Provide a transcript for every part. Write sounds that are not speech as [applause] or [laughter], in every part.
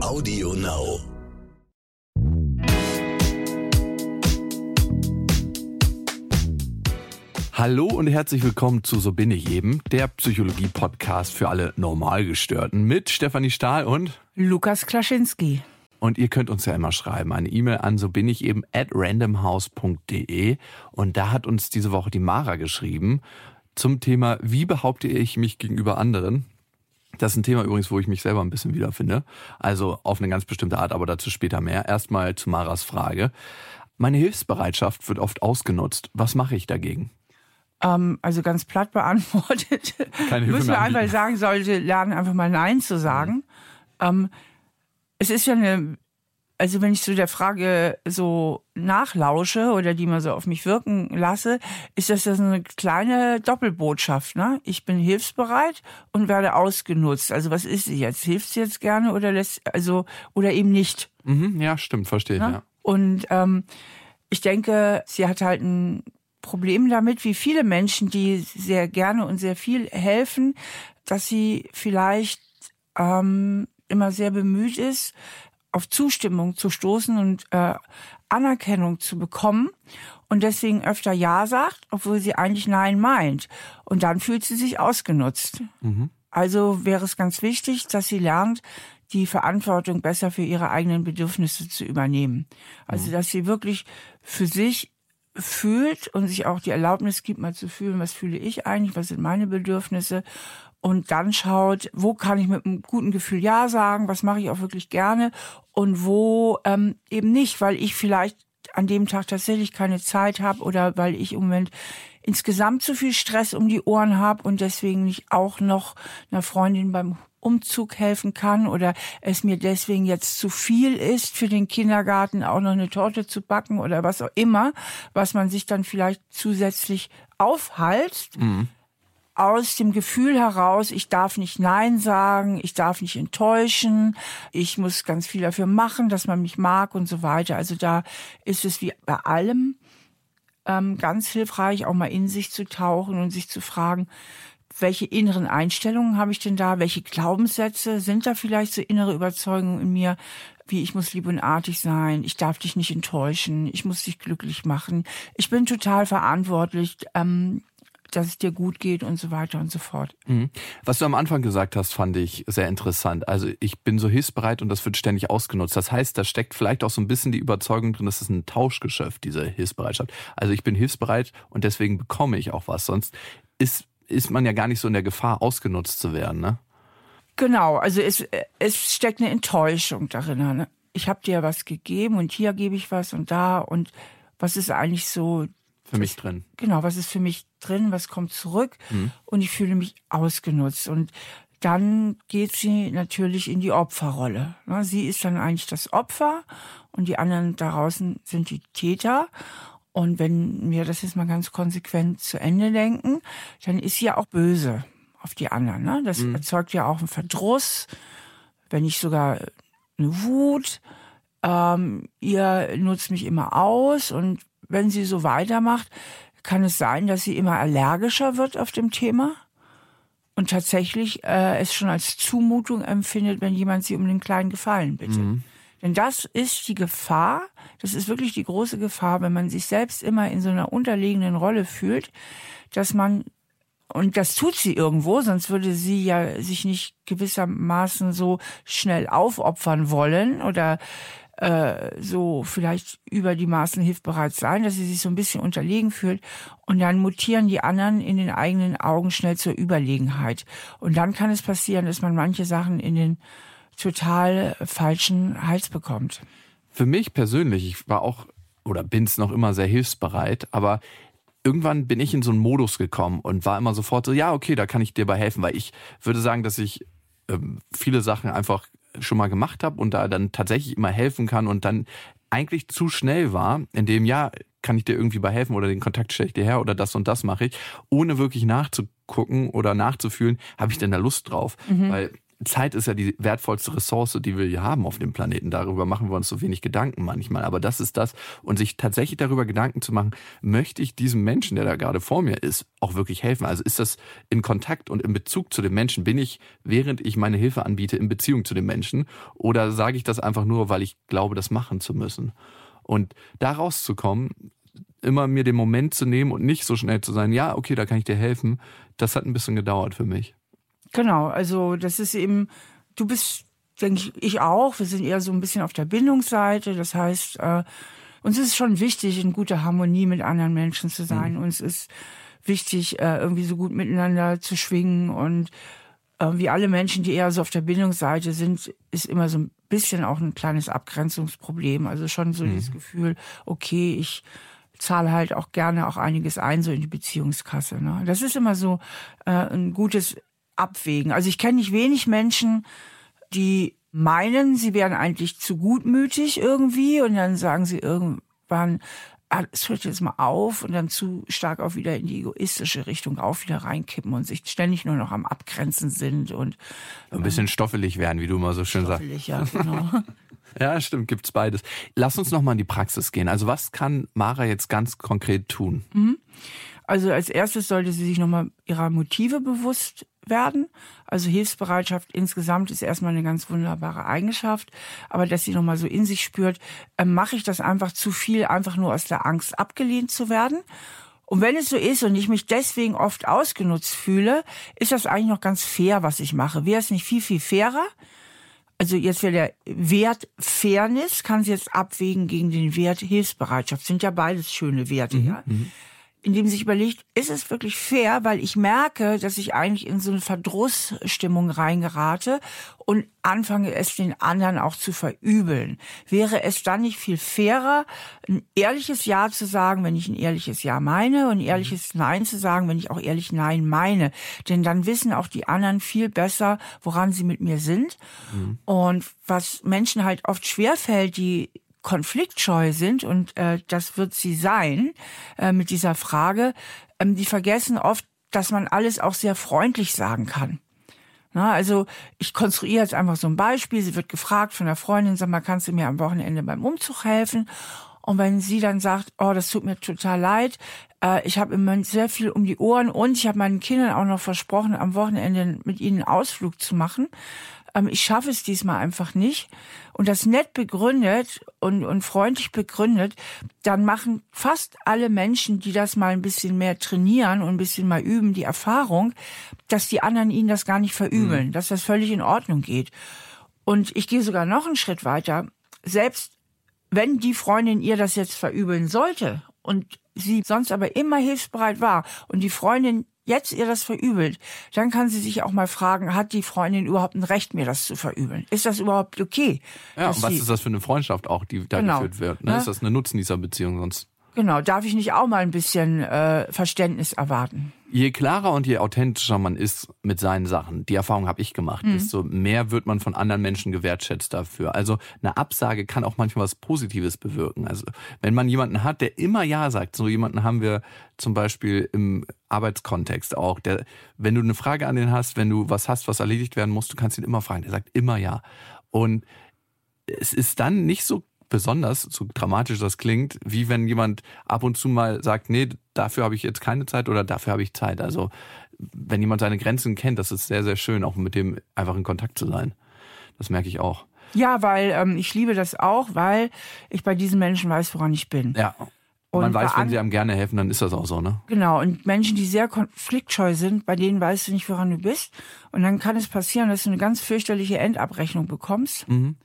Audio Now. Hallo und herzlich willkommen zu So bin ich eben, der Psychologie-Podcast für alle Normalgestörten mit Stefanie Stahl und Lukas Klaschinski. Und ihr könnt uns ja immer schreiben, eine E-Mail an so bin ich eben at randomhouse.de. Und da hat uns diese Woche die Mara geschrieben zum Thema, wie behaupte ich mich gegenüber anderen? Das ist ein Thema übrigens, wo ich mich selber ein bisschen wiederfinde. Also auf eine ganz bestimmte Art, aber dazu später mehr. Erstmal zu Maras Frage. Meine Hilfsbereitschaft wird oft ausgenutzt. Was mache ich dagegen? Ähm, also ganz platt beantwortet. [laughs] Keine Hilfe Müssen wir einfach sagen, sollte lernen, einfach mal Nein zu sagen. Ähm, es ist ja eine, also wenn ich zu der Frage so nachlausche oder die mal so auf mich wirken lasse, ist das ja so eine kleine Doppelbotschaft. Ne? Ich bin hilfsbereit und werde ausgenutzt. Also was ist sie jetzt? Hilft sie jetzt gerne oder lässt, also oder eben nicht? Mhm, ja, stimmt, verstehe ich, Ne? ja. Und ähm, ich denke, sie hat halt ein Problem damit, wie viele Menschen, die sehr gerne und sehr viel helfen, dass sie vielleicht ähm, immer sehr bemüht ist, auf Zustimmung zu stoßen und äh, Anerkennung zu bekommen und deswegen öfter Ja sagt, obwohl sie eigentlich Nein meint. Und dann fühlt sie sich ausgenutzt. Also wäre es ganz wichtig, dass sie lernt, die Verantwortung besser für ihre eigenen Bedürfnisse zu übernehmen. Also dass sie wirklich für sich fühlt und sich auch die Erlaubnis gibt, mal zu fühlen, was fühle ich eigentlich, was sind meine Bedürfnisse und dann schaut, wo kann ich mit einem guten Gefühl Ja sagen, was mache ich auch wirklich gerne und wo ähm, eben nicht, weil ich vielleicht an dem Tag tatsächlich keine Zeit habe oder weil ich im Moment insgesamt zu viel Stress um die Ohren habe und deswegen nicht auch noch einer Freundin beim Umzug helfen kann oder es mir deswegen jetzt zu viel ist, für den Kindergarten auch noch eine Torte zu backen oder was auch immer, was man sich dann vielleicht zusätzlich aufhalst aus dem Gefühl heraus, ich darf nicht Nein sagen, ich darf nicht enttäuschen, ich muss ganz viel dafür machen, dass man mich mag und so weiter. Also da ist es wie bei allem ähm, ganz hilfreich, auch mal in sich zu tauchen und sich zu fragen, welche inneren Einstellungen habe ich denn da? Welche Glaubenssätze sind da vielleicht so innere Überzeugungen in mir? Wie ich muss lieb und artig sein, ich darf dich nicht enttäuschen, ich muss dich glücklich machen, ich bin total verantwortlich, ähm, dass es dir gut geht und so weiter und so fort. Mhm. Was du am Anfang gesagt hast, fand ich sehr interessant. Also ich bin so hilfsbereit und das wird ständig ausgenutzt. Das heißt, da steckt vielleicht auch so ein bisschen die Überzeugung drin, das ist ein Tauschgeschäft, diese Hilfsbereitschaft. Also ich bin hilfsbereit und deswegen bekomme ich auch was. Sonst ist, ist man ja gar nicht so in der Gefahr, ausgenutzt zu werden. Ne? Genau, also es, es steckt eine Enttäuschung darin. Ne? Ich habe dir was gegeben und hier gebe ich was und da und was ist eigentlich so Für mich drin. genau, was ist für mich drin, was kommt zurück und ich fühle mich ausgenutzt. Und dann geht sie natürlich in die Opferrolle. Ne, Sie ist dann eigentlich das Opfer und die anderen da draußen sind die Täter. Und wenn wir das jetzt mal ganz konsequent zu Ende denken, dann ist sie ja auch böse auf die anderen. Ne? Das erzeugt ja auch einen Verdruss, wenn nicht sogar eine Wut. Ähm, ihr nutzt mich immer aus und wenn sie so weitermacht, kann es sein, dass sie immer allergischer wird auf dem Thema und tatsächlich äh, es schon als Zumutung empfindet, wenn jemand sie um den kleinen Gefallen bittet. Denn das ist die Gefahr, das ist wirklich die große Gefahr, wenn man sich selbst immer in so einer unterlegenen Rolle fühlt, dass man und das tut sie irgendwo, sonst würde sie ja sich nicht gewissermaßen so schnell aufopfern wollen oder äh, so vielleicht über die Maßen hilfbereit sein, dass sie sich so ein bisschen unterlegen fühlt. Und dann mutieren die anderen in den eigenen Augen schnell zur Überlegenheit. Und dann kann es passieren, dass man manche Sachen in den total falschen Hals bekommt. Für mich persönlich, ich war auch oder bin's noch immer sehr hilfsbereit, aber irgendwann bin ich in so einen Modus gekommen und war immer sofort so, ja, okay, da kann ich dir bei helfen, weil ich würde sagen, dass ich ähm, viele Sachen einfach schon mal gemacht habe und da dann tatsächlich immer helfen kann und dann eigentlich zu schnell war, in dem, ja, kann ich dir irgendwie bei helfen oder den Kontakt stelle ich dir her oder das und das mache ich, ohne wirklich nachzugucken oder nachzufühlen, habe ich denn da Lust drauf? Weil Zeit ist ja die wertvollste Ressource, die wir hier haben auf dem Planeten. Darüber machen wir uns so wenig Gedanken manchmal. Aber das ist das. Und sich tatsächlich darüber Gedanken zu machen, möchte ich diesem Menschen, der da gerade vor mir ist, auch wirklich helfen? Also ist das in Kontakt und in Bezug zu dem Menschen? Bin ich, während ich meine Hilfe anbiete, in Beziehung zu dem Menschen? Oder sage ich das einfach nur, weil ich glaube, das machen zu müssen? Und da rauszukommen, immer mir den Moment zu nehmen und nicht so schnell zu sein, ja, okay, da kann ich dir helfen, das hat ein bisschen gedauert für mich. Genau, also das ist eben, du bist, denke ich, ich auch, wir sind eher so ein bisschen auf der Bindungsseite. Das heißt, äh, uns ist schon wichtig, in guter Harmonie mit anderen Menschen zu sein. Mhm. Uns ist wichtig, äh, irgendwie so gut miteinander zu schwingen und äh, wie alle Menschen, die eher so auf der Bindungsseite sind, ist immer so ein bisschen auch ein kleines Abgrenzungsproblem. Also schon so mhm. dieses Gefühl, okay, ich zahle halt auch gerne auch einiges ein, so in die Beziehungskasse. Ne? Das ist immer so äh, ein gutes Abwägen. Also ich kenne nicht wenig Menschen, die meinen, sie wären eigentlich zu gutmütig irgendwie und dann sagen sie irgendwann, ah, es hört jetzt mal auf und dann zu stark auch wieder in die egoistische Richtung auch wieder reinkippen und sich ständig nur noch am Abgrenzen sind und ein bisschen stoffelig werden, wie du mal so schön sagst. Ja, genau. [laughs] Ja, stimmt, gibt's beides. Lass uns noch mal in die Praxis gehen. Also was kann Mara jetzt ganz konkret tun? Mhm. Also als erstes sollte sie sich nochmal ihrer Motive bewusst werden. Also Hilfsbereitschaft insgesamt ist erstmal eine ganz wunderbare Eigenschaft. Aber dass sie nochmal so in sich spürt, äh, mache ich das einfach zu viel, einfach nur aus der Angst abgelehnt zu werden. Und wenn es so ist und ich mich deswegen oft ausgenutzt fühle, ist das eigentlich noch ganz fair, was ich mache. Wäre es nicht viel, viel fairer, also jetzt wäre der Wert Fairness, kann sie jetzt abwägen gegen den Wert Hilfsbereitschaft. Sind ja beides schöne Werte, mhm, ja. Mhm indem sich überlegt, ist es wirklich fair, weil ich merke, dass ich eigentlich in so eine Verdrussstimmung reingerate und anfange es den anderen auch zu verübeln. Wäre es dann nicht viel fairer, ein ehrliches Ja zu sagen, wenn ich ein ehrliches Ja meine und ein ehrliches Nein zu sagen, wenn ich auch ehrlich Nein meine? Denn dann wissen auch die anderen viel besser, woran sie mit mir sind. Mhm. Und was Menschen halt oft schwerfällt, die konfliktscheu sind, und äh, das wird sie sein äh, mit dieser Frage, ähm, die vergessen oft, dass man alles auch sehr freundlich sagen kann. Na, also ich konstruiere jetzt einfach so ein Beispiel. Sie wird gefragt von der Freundin, sag mal, kannst du mir am Wochenende beim Umzug helfen? Und wenn sie dann sagt, oh, das tut mir total leid, äh, ich habe immer sehr viel um die Ohren und ich habe meinen Kindern auch noch versprochen, am Wochenende mit ihnen einen Ausflug zu machen, ich schaffe es diesmal einfach nicht. Und das nett begründet und, und freundlich begründet, dann machen fast alle Menschen, die das mal ein bisschen mehr trainieren und ein bisschen mal üben, die Erfahrung, dass die anderen ihnen das gar nicht verübeln, mhm. dass das völlig in Ordnung geht. Und ich gehe sogar noch einen Schritt weiter. Selbst wenn die Freundin ihr das jetzt verübeln sollte und sie sonst aber immer hilfsbereit war und die Freundin jetzt ihr das verübelt, dann kann sie sich auch mal fragen, hat die Freundin überhaupt ein Recht, mir das zu verübeln? Ist das überhaupt okay? Ja, und was ist das für eine Freundschaft auch, die da genau. geführt wird? Ne? Ist das eine Nutznießerbeziehung sonst? Genau, darf ich nicht auch mal ein bisschen äh, Verständnis erwarten? Je klarer und je authentischer man ist mit seinen Sachen, die Erfahrung habe ich gemacht, mhm. desto mehr wird man von anderen Menschen gewertschätzt dafür. Also eine Absage kann auch manchmal was Positives bewirken. Also wenn man jemanden hat, der immer Ja sagt, so jemanden haben wir zum Beispiel im Arbeitskontext auch, der, wenn du eine Frage an den hast, wenn du was hast, was erledigt werden muss, du kannst ihn immer fragen. Der sagt immer Ja. Und es ist dann nicht so besonders, so dramatisch das klingt, wie wenn jemand ab und zu mal sagt, nee, dafür habe ich jetzt keine Zeit oder dafür habe ich Zeit. Also wenn jemand seine Grenzen kennt, das ist sehr, sehr schön, auch mit dem einfach in Kontakt zu sein. Das merke ich auch. Ja, weil ähm, ich liebe das auch, weil ich bei diesen Menschen weiß, woran ich bin. Ja. Und man weiß, wenn sie einem gerne helfen, dann ist das auch so, ne? Genau. Und Menschen, die sehr konfliktscheu sind, bei denen weißt du nicht, woran du bist. Und dann kann es passieren, dass du eine ganz fürchterliche Endabrechnung bekommst. Mhm.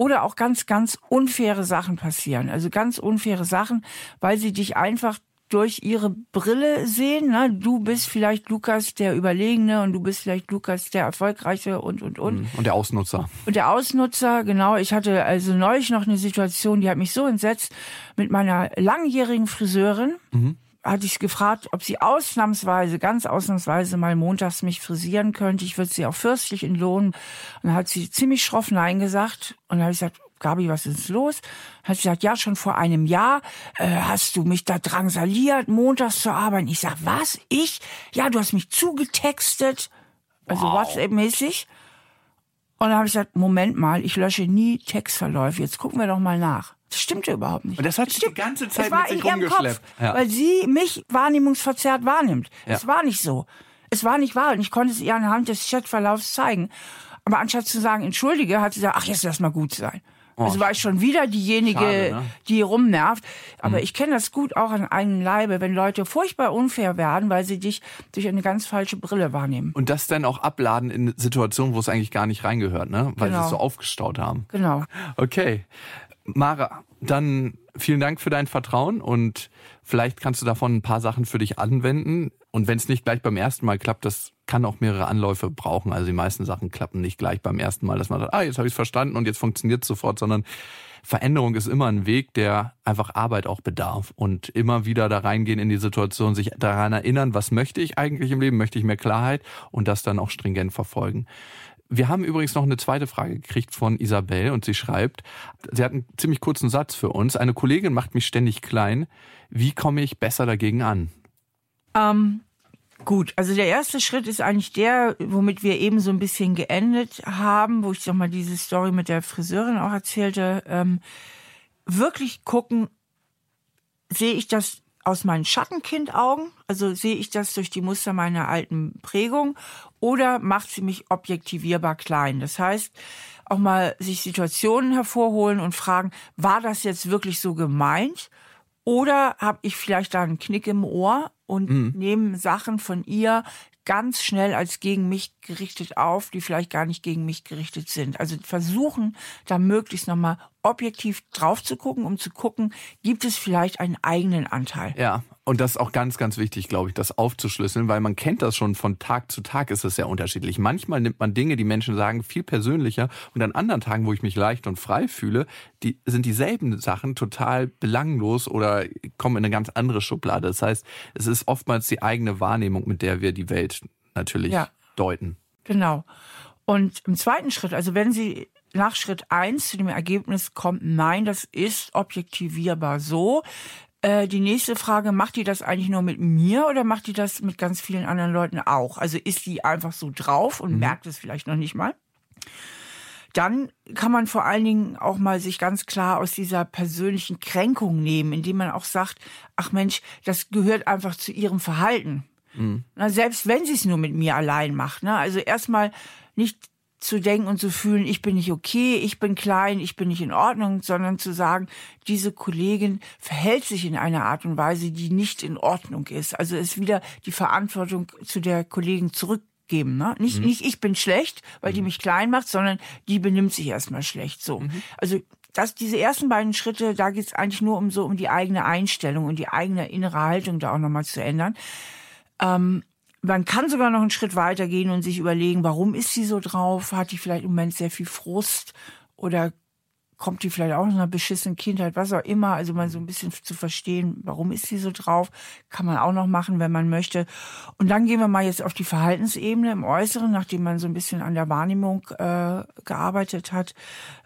Oder auch ganz, ganz unfaire Sachen passieren. Also ganz unfaire Sachen, weil sie dich einfach durch ihre Brille sehen. Ne? Du bist vielleicht Lukas der Überlegene und du bist vielleicht Lukas der Erfolgreiche und, und, und. Mhm. Und der Ausnutzer. Und der Ausnutzer, genau. Ich hatte also neulich noch eine Situation, die hat mich so entsetzt mit meiner langjährigen Friseurin. Mhm hatte ich gefragt, ob sie ausnahmsweise, ganz ausnahmsweise mal montags mich frisieren könnte. Ich würde sie auch fürstlich entlohnen. Und dann hat sie ziemlich schroff Nein gesagt. Und dann habe ich gesagt, Gabi, was ist los? Hat sie gesagt, ja, schon vor einem Jahr äh, hast du mich da drangsaliert, montags zu arbeiten. Ich sag, was? Ich? Ja, du hast mich zugetextet, also wow. WhatsApp-mäßig. Und dann habe ich gesagt, Moment mal, ich lösche nie Textverläufe. Jetzt gucken wir doch mal nach. Das stimmte überhaupt nicht. Und das hat sich die ganze Zeit es war mit sich in ihrem. Kopf, Ja. weil sie mich wahrnehmungsverzerrt wahrnimmt. Ja. Es war nicht so. Es war nicht wahr und ich konnte es ihr anhand des Chatverlaufs zeigen. Aber anstatt zu sagen, entschuldige, hat sie gesagt, ach, jetzt lass mal gut sein. also war ich schon wieder diejenige, Oh. Schade, ne? Mhm. die rumnervt. Aber ich kenne das gut auch an einem Leibe, wenn Leute furchtbar unfair werden, weil sie dich durch eine ganz falsche Brille wahrnehmen. Und das dann auch abladen in Situationen, wo es eigentlich gar nicht reingehört, ne? Weil sie Genau. es so aufgestaut haben. Genau. Okay. Mara, dann vielen Dank für dein Vertrauen und vielleicht kannst du davon ein paar Sachen für dich anwenden. Und wenn es nicht gleich beim ersten Mal klappt, das kann auch mehrere Anläufe brauchen. Also die meisten Sachen klappen nicht gleich beim ersten Mal, dass man sagt, ah, jetzt habe ich es verstanden und jetzt funktioniert es sofort, sondern Veränderung ist immer ein Weg, der einfach Arbeit auch bedarf und immer wieder da reingehen in die Situation, sich daran erinnern, was möchte ich eigentlich im Leben, möchte ich mehr Klarheit und das dann auch stringent verfolgen. Wir haben übrigens noch eine zweite Frage gekriegt von Isabel und sie schreibt, sie hat einen ziemlich kurzen Satz für uns. Eine Kollegin macht mich ständig klein. Wie komme ich besser dagegen an? Ähm, gut, also der erste Schritt ist eigentlich der, womit wir eben so ein bisschen geendet haben, wo ich doch mal diese Story mit der Friseurin auch erzählte. Ähm, wirklich gucken, sehe ich das aus meinen Schattenkindaugen? Also sehe ich das durch die Muster meiner alten Prägung? Oder macht sie mich objektivierbar klein? Das heißt, auch mal sich Situationen hervorholen und fragen, war das jetzt wirklich so gemeint? Oder habe ich vielleicht da einen Knick im Ohr und nehme Sachen von ihr ganz schnell als gegen mich gerichtet auf, die vielleicht gar nicht gegen mich gerichtet sind. Also versuchen, da möglichst nochmal objektiv drauf zu gucken, um zu gucken, gibt es vielleicht einen eigenen Anteil. Ja, und das ist auch ganz, ganz wichtig, glaube ich, das aufzuschlüsseln, weil man kennt das schon von Tag zu Tag ist es sehr unterschiedlich. Manchmal nimmt man Dinge, die Menschen sagen, viel persönlicher und an anderen Tagen, wo ich mich leicht und frei fühle, die sind dieselben Sachen total belanglos oder kommen in eine ganz andere Schublade. Das heißt, es ist oftmals die eigene Wahrnehmung, mit der wir die Welt natürlich Ja. deuten. Genau. Und im zweiten Schritt, also wenn Sie nach Schritt eins zu dem Ergebnis kommt, nein, das ist objektivierbar so. Äh, die nächste Frage, macht die das eigentlich nur mit mir oder macht die das mit ganz vielen anderen Leuten auch? Also ist die einfach so drauf und merkt es vielleicht noch nicht mal? Dann kann man vor allen Dingen auch mal sich ganz klar aus dieser persönlichen Kränkung nehmen, indem man auch sagt, ach Mensch, das gehört einfach zu ihrem Verhalten. Na, selbst wenn sie es nur mit mir allein macht. Ne? Also erstmal nicht zu denken und zu fühlen, ich bin nicht okay, ich bin klein, ich bin nicht in Ordnung, sondern zu sagen, diese Kollegin verhält sich in einer Art und Weise, die nicht in Ordnung ist. Also ist wieder die Verantwortung zu der Kollegin zurückgeben. Ne? Nicht, nicht ich bin schlecht, weil die mich klein macht, sondern die benimmt sich erstmal schlecht. So. Also das, diese ersten beiden Schritte, da geht's eigentlich nur um so um die eigene Einstellung und die eigene innere Haltung da auch nochmal zu ändern. Ähm, man kann sogar noch einen Schritt weiter gehen und sich überlegen, warum ist sie so drauf? Hat die vielleicht im Moment sehr viel Frust oder kommt die vielleicht auch aus einer beschissenen Kindheit, was auch immer. Also mal so ein bisschen zu verstehen, warum ist sie so drauf, kann man auch noch machen, wenn man möchte. Und dann gehen wir mal jetzt auf die Verhaltensebene im Äußeren, nachdem man so ein bisschen an der Wahrnehmung äh, gearbeitet hat.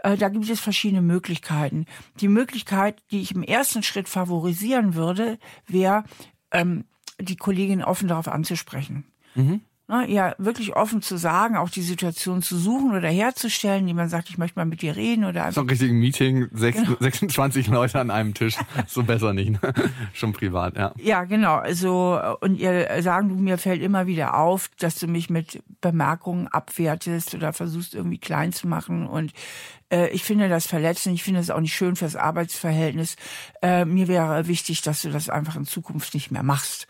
Äh, da gibt es verschiedene Möglichkeiten. Die Möglichkeit, die ich im ersten Schritt favorisieren würde, wäre, ähm, die Kollegin offen darauf anzusprechen. Na, ja, wirklich offen zu sagen, auch die Situation zu suchen oder herzustellen, die man sagt, ich möchte mal mit dir reden oder So einfach. ein richtiges Meeting, sechs, Genau. 26 Leute an einem Tisch. [laughs] So besser nicht. Ne? Schon privat, ja. Ja, genau. Also, und ihr sagen, du, mir fällt immer wieder auf, dass du mich mit Bemerkungen abwertest oder versuchst irgendwie klein zu machen. Und äh, ich finde das verletzend. Ich finde das auch nicht schön fürs Arbeitsverhältnis. Äh, mir wäre wichtig, dass du das einfach in Zukunft nicht mehr machst.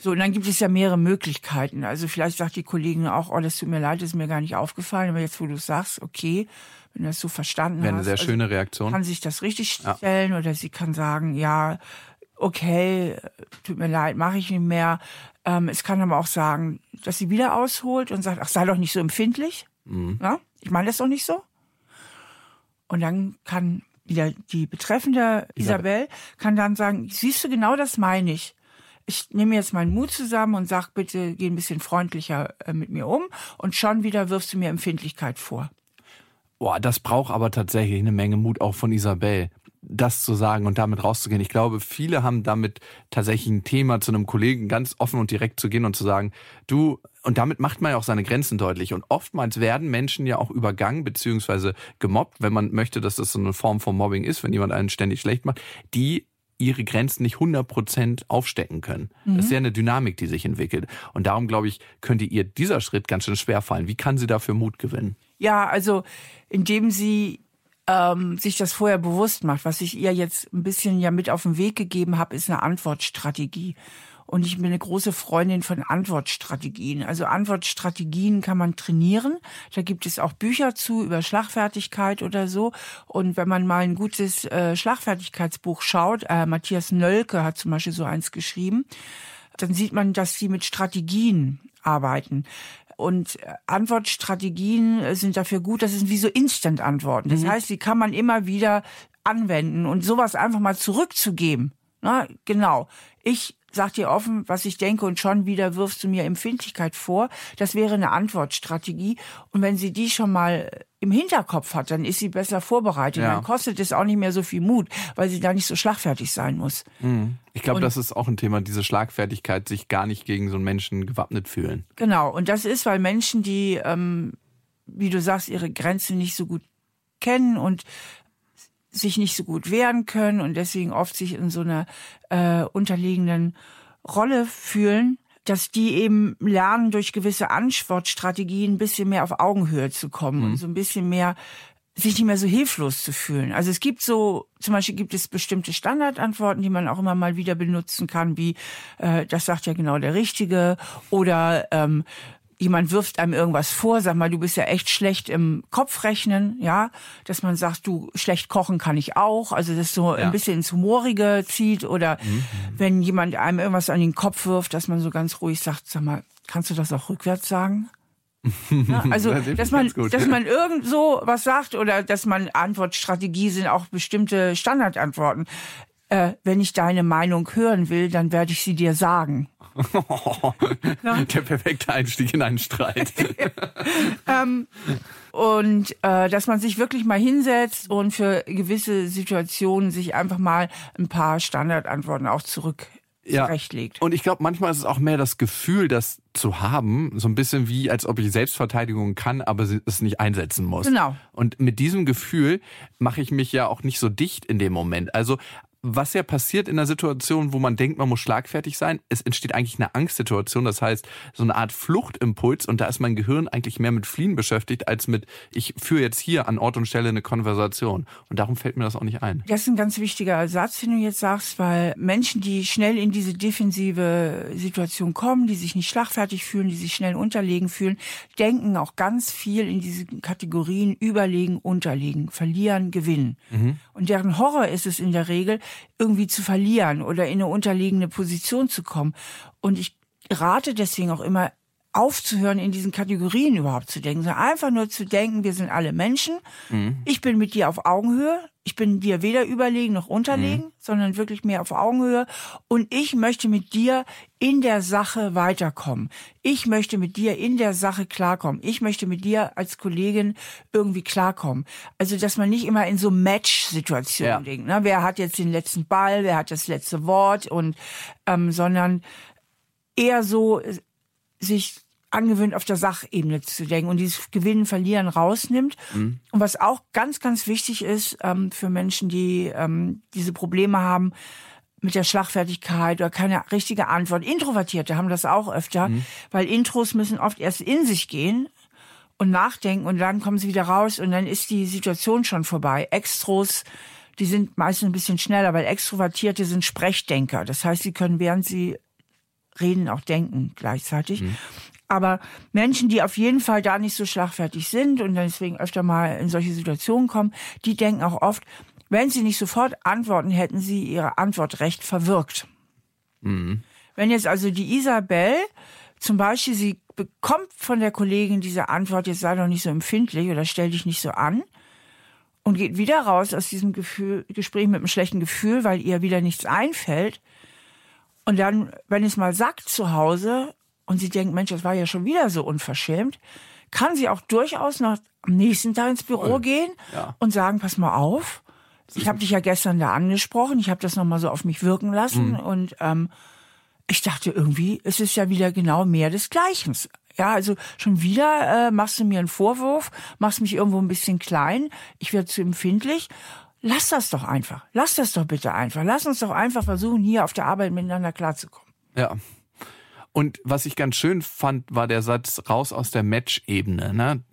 So, und dann gibt es ja mehrere Möglichkeiten. Also vielleicht sagt die Kollegin auch, oh, das tut mir leid, das ist mir gar nicht aufgefallen. Aber jetzt, wo du sagst, okay, wenn du das so verstanden Wäre eine hast. sehr also schöne Reaktion. Kann sich das richtig stellen oder sie kann sagen, ja, okay, tut mir leid, mache ich nicht mehr. Ähm, es kann aber auch sagen, dass sie wieder ausholt und sagt, ach, sei doch nicht so empfindlich. Ja? Ich meine das doch nicht so. Und dann kann wieder die betreffende Isabel kann dann sagen, siehst du, genau das meine ich. Ich nehme jetzt meinen Mut zusammen und sag, bitte geh ein bisschen freundlicher äh, mit mir um und schon wieder wirfst du mir Empfindlichkeit vor. Boah, das braucht aber tatsächlich eine Menge Mut auch von Isabel. das zu sagen und damit rauszugehen. Ich glaube, viele haben damit tatsächlich ein Thema zu einem Kollegen ganz offen und direkt zu gehen und zu sagen, du, und damit macht man ja auch seine Grenzen deutlich. Und oftmals werden Menschen ja auch übergangen beziehungsweise gemobbt, wenn man möchte, dass das so eine Form von Mobbing ist, wenn jemand einen ständig schlecht macht, die ihre Grenzen nicht 100% aufstecken können. Mhm. Das ist ja eine Dynamik, die sich entwickelt. Und darum, glaube ich, könnte ihr dieser Schritt ganz schön schwer fallen. Wie kann sie dafür Mut gewinnen? Ja, also indem sie ähm, sich das vorher bewusst macht. Was ich ihr jetzt ein bisschen ja mit auf den Weg gegeben habe, ist eine Antwortstrategie. Und ich bin eine große Freundin von Antwortstrategien. Also Antwortstrategien kann man trainieren. Da gibt es auch Bücher zu über Schlagfertigkeit oder so. Und wenn man mal ein gutes äh, Schlagfertigkeitsbuch schaut, äh, Matthias Nölke hat zum Beispiel so eins geschrieben, dann sieht man, dass sie mit Strategien arbeiten. Und äh, Antwortstrategien sind dafür gut, das sind wie so Instant-Antworten. Das mhm. heißt, die kann man immer wieder anwenden und sowas einfach mal zurückzugeben. Na, genau. Ich sag dir offen, was ich denke und schon wieder wirfst du mir Empfindlichkeit vor. Das wäre eine Antwortstrategie. Und wenn sie die schon mal im Hinterkopf hat, dann ist sie besser vorbereitet. Ja. Dann kostet es auch nicht mehr so viel Mut, weil sie da nicht so schlagfertig sein muss. Mhm. Ich glaube, das ist auch ein Thema, diese Schlagfertigkeit, sich gar nicht gegen so einen Menschen gewappnet fühlen. Genau. Und das ist, weil Menschen, die, ähm, wie du sagst, ihre Grenzen nicht so gut kennen und sich nicht so gut wehren können und deswegen oft sich in so einer äh, unterliegenden Rolle fühlen, dass die eben lernen, durch gewisse Antwortstrategien ein bisschen mehr auf Augenhöhe zu kommen mhm. und so ein bisschen mehr sich nicht mehr so hilflos zu fühlen. Also es gibt so, zum Beispiel gibt es bestimmte Standardantworten, die man auch immer mal wieder benutzen kann, wie äh, das sagt ja genau der Richtige oder ähm, jemand wirft einem irgendwas vor, sag mal, du bist ja echt schlecht im Kopfrechnen, ja, dass man sagt, du schlecht kochen kann ich auch, also das so ja. ein bisschen ins Humorige zieht oder mhm. wenn jemand einem irgendwas an den Kopf wirft, dass man so ganz ruhig sagt, sag mal, kannst du das auch rückwärts sagen? Ja, [laughs] also, dass man, dass man irgend so was sagt oder dass man Antwortstrategie sind auch bestimmte Standardantworten. Äh, wenn ich deine Meinung hören will, dann werde ich sie dir sagen. [laughs] Der perfekte Einstieg in einen Streit. [laughs] ähm, und äh, dass man sich wirklich mal hinsetzt und für gewisse Situationen sich einfach mal ein paar Standardantworten auch zurück ja. zurechtlegt. Und ich glaube, manchmal ist es auch mehr das Gefühl, das zu haben, so ein bisschen wie, als ob ich Selbstverteidigung kann, aber es nicht einsetzen muss. Genau. Und mit diesem Gefühl mache ich mich ja auch nicht so dicht in dem Moment. Also was ja passiert in einer Situation, wo man denkt, man muss schlagfertig sein, es entsteht eigentlich eine Angstsituation, das heißt so eine Art Fluchtimpuls und da ist mein Gehirn eigentlich mehr mit Fliehen beschäftigt als mit, ich führe jetzt hier an Ort und Stelle eine Konversation und darum fällt mir das auch nicht ein. Das ist ein ganz wichtiger Satz, den du jetzt sagst, weil Menschen, die schnell in diese defensive Situation kommen, die sich nicht schlagfertig fühlen, die sich schnell unterlegen fühlen, denken auch ganz viel in diesen Kategorien überlegen, unterlegen, verlieren, gewinnen. Mhm. Und deren Horror ist es in der Regel, irgendwie zu verlieren oder in eine unterliegende Position zu kommen. Und ich rate deswegen auch immer, aufzuhören, in diesen Kategorien überhaupt zu denken, sondern einfach nur zu denken, wir sind alle Menschen. Mhm. Ich bin mit dir auf Augenhöhe. Ich bin dir weder überlegen noch unterlegen, mhm. sondern wirklich mehr auf Augenhöhe. Und ich möchte mit dir in der Sache weiterkommen. Ich möchte mit dir in der Sache klarkommen. Ich möchte mit dir als Kollegin irgendwie klarkommen. Also, dass man nicht immer in so Match-Situationen ja. denkt. Ne? Wer hat jetzt den letzten Ball? Wer hat das letzte Wort? Und, ähm, sondern eher so sich angewöhnt, auf der Sachebene zu denken und dieses Gewinnen, Verlieren rausnimmt. Mhm. Und was auch ganz, ganz wichtig ist ähm, für Menschen, die ähm, diese Probleme haben mit der Schlagfertigkeit oder keine richtige Antwort. Introvertierte haben das auch öfter, mhm. weil Intros müssen oft erst in sich gehen und nachdenken und dann kommen sie wieder raus und dann ist die Situation schon vorbei. Extros, die sind meistens ein bisschen schneller, weil Extrovertierte sind Sprechdenker. Das heißt, sie können, während sie reden, auch denken gleichzeitig. Mhm. Aber Menschen, die auf jeden Fall da nicht so schlagfertig sind und deswegen öfter mal in solche Situationen kommen, die denken auch oft, wenn sie nicht sofort antworten, hätten sie ihre Antwort recht verwirkt. Mhm. Wenn jetzt also die Isabel zum Beispiel, sie bekommt von der Kollegin diese Antwort, jetzt sei doch nicht so empfindlich oder stell dich nicht so an und geht wieder raus aus diesem Gefühl, Gespräch mit einem schlechten Gefühl, weil ihr wieder nichts einfällt. Und dann, wenn es mal sagt zu Hause, und sie denkt, Mensch, das war ja schon wieder so unverschämt, kann sie auch durchaus noch am nächsten Tag ins Büro Voll. gehen ja. und sagen, pass mal auf, Ich habe dich ja gestern da angesprochen. Ich habe das nochmal so auf mich wirken lassen. Mhm. Und ähm, ich dachte irgendwie, es ist ja wieder genau mehr des Gleichen. Ja, also schon wieder äh, machst du mir einen Vorwurf, machst mich irgendwo ein bisschen klein, ich werde zu empfindlich. Lass das doch einfach. Lass das doch bitte einfach. Lass uns doch einfach versuchen, hier auf der Arbeit miteinander klarzukommen. Ja. Und was ich ganz schön fand, war der Satz raus aus der Match-Ebene. Ne?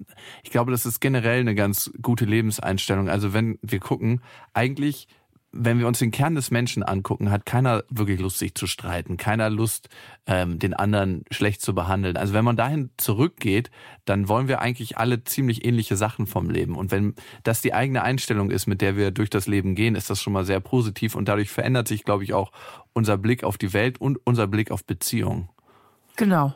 Ich glaube, das ist generell eine ganz gute Lebenseinstellung. Also wenn wir gucken, eigentlich wenn wir uns den Kern des Menschen angucken, hat keiner wirklich Lust, sich zu streiten, keiner Lust, ähm, den anderen schlecht zu behandeln. Also wenn man dahin zurückgeht, dann wollen wir eigentlich alle ziemlich ähnliche Sachen vom Leben. Und wenn das die eigene Einstellung ist, mit der wir durch das Leben gehen, ist das schon mal sehr positiv und dadurch verändert sich, glaube ich, auch unser Blick auf die Welt und unser Blick auf Beziehungen. Genau.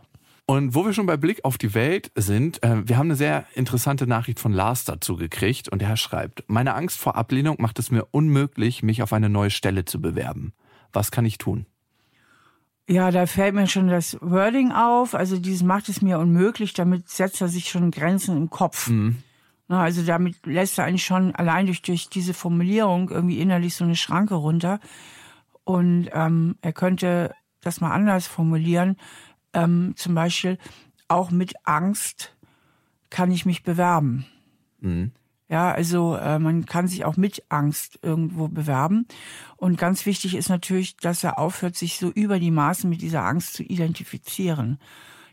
Und wo wir schon bei Blick auf die Welt sind, äh, wir haben eine sehr interessante Nachricht von Lars dazu gekriegt und er schreibt, meine Angst vor Ablehnung macht es mir unmöglich, mich auf eine neue Stelle zu bewerben. Was kann ich tun? Ja, da fällt mir schon das Wording auf. Also dieses macht es mir unmöglich, damit setzt er sich schon Grenzen im Kopf. Mhm. Also damit lässt er eigentlich schon allein durch, durch diese Formulierung irgendwie innerlich so eine Schranke runter. Und ähm, er könnte das mal anders formulieren ähm, zum Beispiel auch mit Angst kann ich mich bewerben. Mhm. Ja, also äh, man kann sich auch mit Angst irgendwo bewerben. Und ganz wichtig ist natürlich, dass er aufhört, sich so über die Maßen mit dieser Angst zu identifizieren.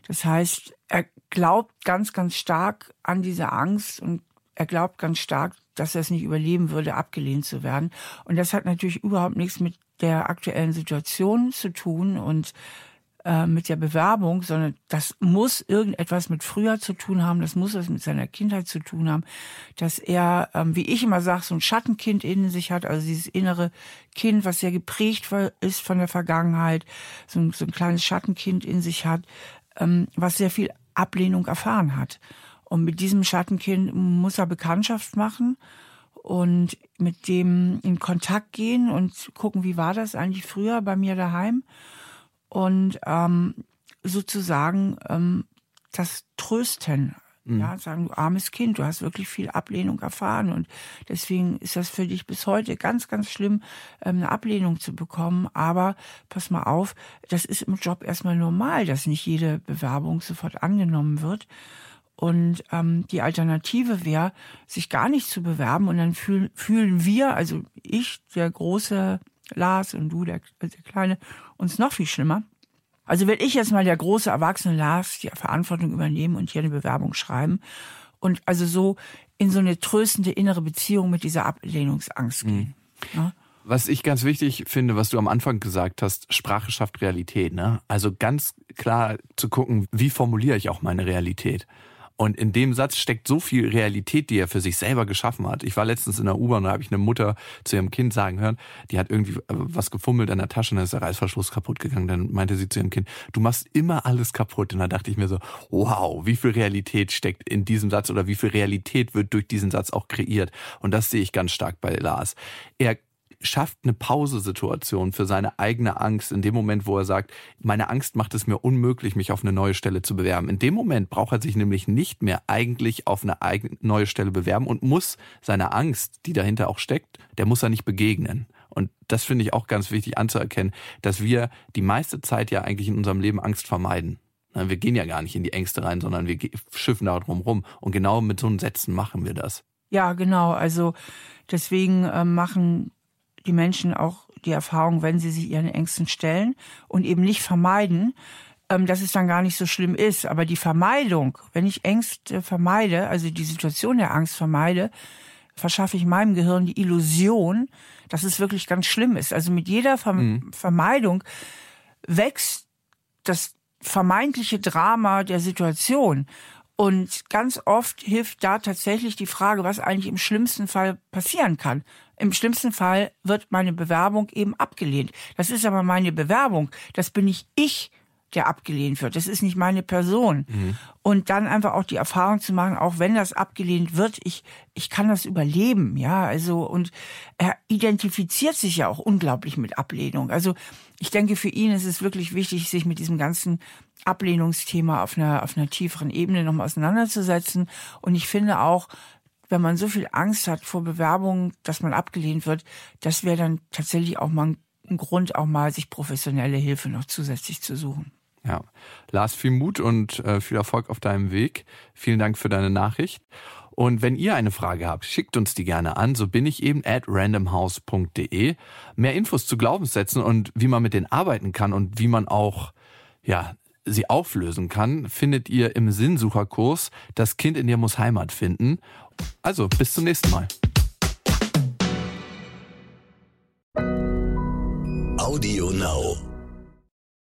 Das heißt, er glaubt ganz, ganz stark an diese Angst und er glaubt ganz stark, dass er es nicht überleben würde, abgelehnt zu werden. Und das hat natürlich überhaupt nichts mit der aktuellen Situation zu tun und äh, mit der Bewerbung, sondern das muss irgendetwas mit früher zu tun haben, das muss was mit seiner Kindheit zu tun haben, dass er, ähm, wie ich immer sage, so ein Schattenkind in sich hat, also dieses innere Kind, was sehr geprägt ist von der Vergangenheit, so ein, so ein kleines Schattenkind in sich hat, ähm, was sehr viel Ablehnung erfahren hat. Und mit diesem Schattenkind muss er Bekanntschaft machen und mit dem in Kontakt gehen und gucken, wie war das eigentlich früher bei mir daheim und ähm, sozusagen ähm, das Trösten. Mhm. Ja, sagen, du armes Kind, du hast wirklich viel Ablehnung erfahren und deswegen ist das für dich bis heute ganz, ganz schlimm, ähm, eine Ablehnung zu bekommen. Aber pass mal auf, das ist im Job erstmal normal, dass nicht jede Bewerbung sofort angenommen wird. Und ähm, die Alternative wäre, sich gar nicht zu bewerben und dann fühlen, fühlen wir, also ich, der große Lars und du, der, der Kleine, uns noch viel schlimmer. Also will ich jetzt mal der große erwachsene Lars die Verantwortung übernehmen und hier eine Bewerbung schreiben und also so in so eine tröstende innere Beziehung mit dieser Ablehnungsangst gehen. Mhm. Ja? Was ich ganz wichtig finde, was du am Anfang gesagt hast, Sprache schafft Realität. Ne? Also ganz klar zu gucken, wie formuliere ich auch meine Realität. Und in dem Satz steckt so viel Realität, die er für sich selber geschaffen hat. Ich war letztens in der U-Bahn, da habe ich eine Mutter zu ihrem Kind sagen hören, die hat irgendwie äh, was gefummelt an der Tasche und dann ist der Reißverschluss kaputt gegangen. Dann meinte sie zu ihrem Kind, du machst immer alles kaputt. Und da dachte ich mir so, wow, wie viel Realität steckt in diesem Satz oder wie viel Realität wird durch diesen Satz auch kreiert. Und das sehe ich ganz stark bei Lars. Er schafft eine Pausesituation für seine eigene Angst in dem Moment, wo er sagt, meine Angst macht es mir unmöglich, mich auf eine neue Stelle zu bewerben. In dem Moment braucht er sich nämlich nicht mehr eigentlich auf eine neue Stelle bewerben und muss seine Angst, die dahinter auch steckt, der muss er nicht begegnen. Und das finde ich auch ganz wichtig anzuerkennen, dass wir die meiste Zeit ja eigentlich in unserem Leben Angst vermeiden. Wir gehen ja gar nicht in die Ängste rein, sondern wir schiffen da drum rum. Und genau mit so einen Sätzen machen wir das. Ja, genau. Also deswegen äh, machen die Menschen auch die Erfahrung, wenn sie sich ihren Ängsten stellen und eben nicht vermeiden, ähm, dass es dann gar nicht so schlimm ist. Aber die Vermeidung, wenn ich Ängste vermeide, also die Situation der Angst vermeide, verschaffe ich meinem Gehirn die Illusion, dass es wirklich ganz schlimm ist. Also mit jeder mhm. Vermeidung wächst das vermeintliche Drama der Situation. Und ganz oft hilft da tatsächlich die Frage, was eigentlich im schlimmsten Fall passieren kann. Im schlimmsten Fall wird meine Bewerbung eben abgelehnt. Das ist aber meine Bewerbung. Das bin nicht ich, der abgelehnt wird. Das ist nicht meine Person. Mhm. Und dann einfach auch die Erfahrung zu machen, auch wenn das abgelehnt wird, ich, ich kann das überleben, ja, also, und er identifiziert sich ja auch unglaublich mit Ablehnung. Also, ich denke, für ihn ist es wirklich wichtig, sich mit diesem ganzen Ablehnungsthema auf einer, auf einer tieferen Ebene nochmal auseinanderzusetzen. Und ich finde auch, wenn man so viel Angst hat vor Bewerbungen, dass man abgelehnt wird, das wäre dann tatsächlich auch mal ein Grund, auch mal sich professionelle Hilfe noch zusätzlich zu suchen. Ja, Lars, viel Mut und äh, viel Erfolg auf deinem Weg. Vielen Dank für deine Nachricht. Und wenn ihr eine Frage habt, schickt uns die gerne an. So bin ich eben at randomhouse.de. Mehr Infos zu Glaubenssätzen und wie man mit denen arbeiten kann und wie man auch, ja, sie auflösen kann, findet ihr im Sinnsucherkurs Das Kind in dir muss Heimat finden. Also, bis zum nächsten Mal. Audio Now.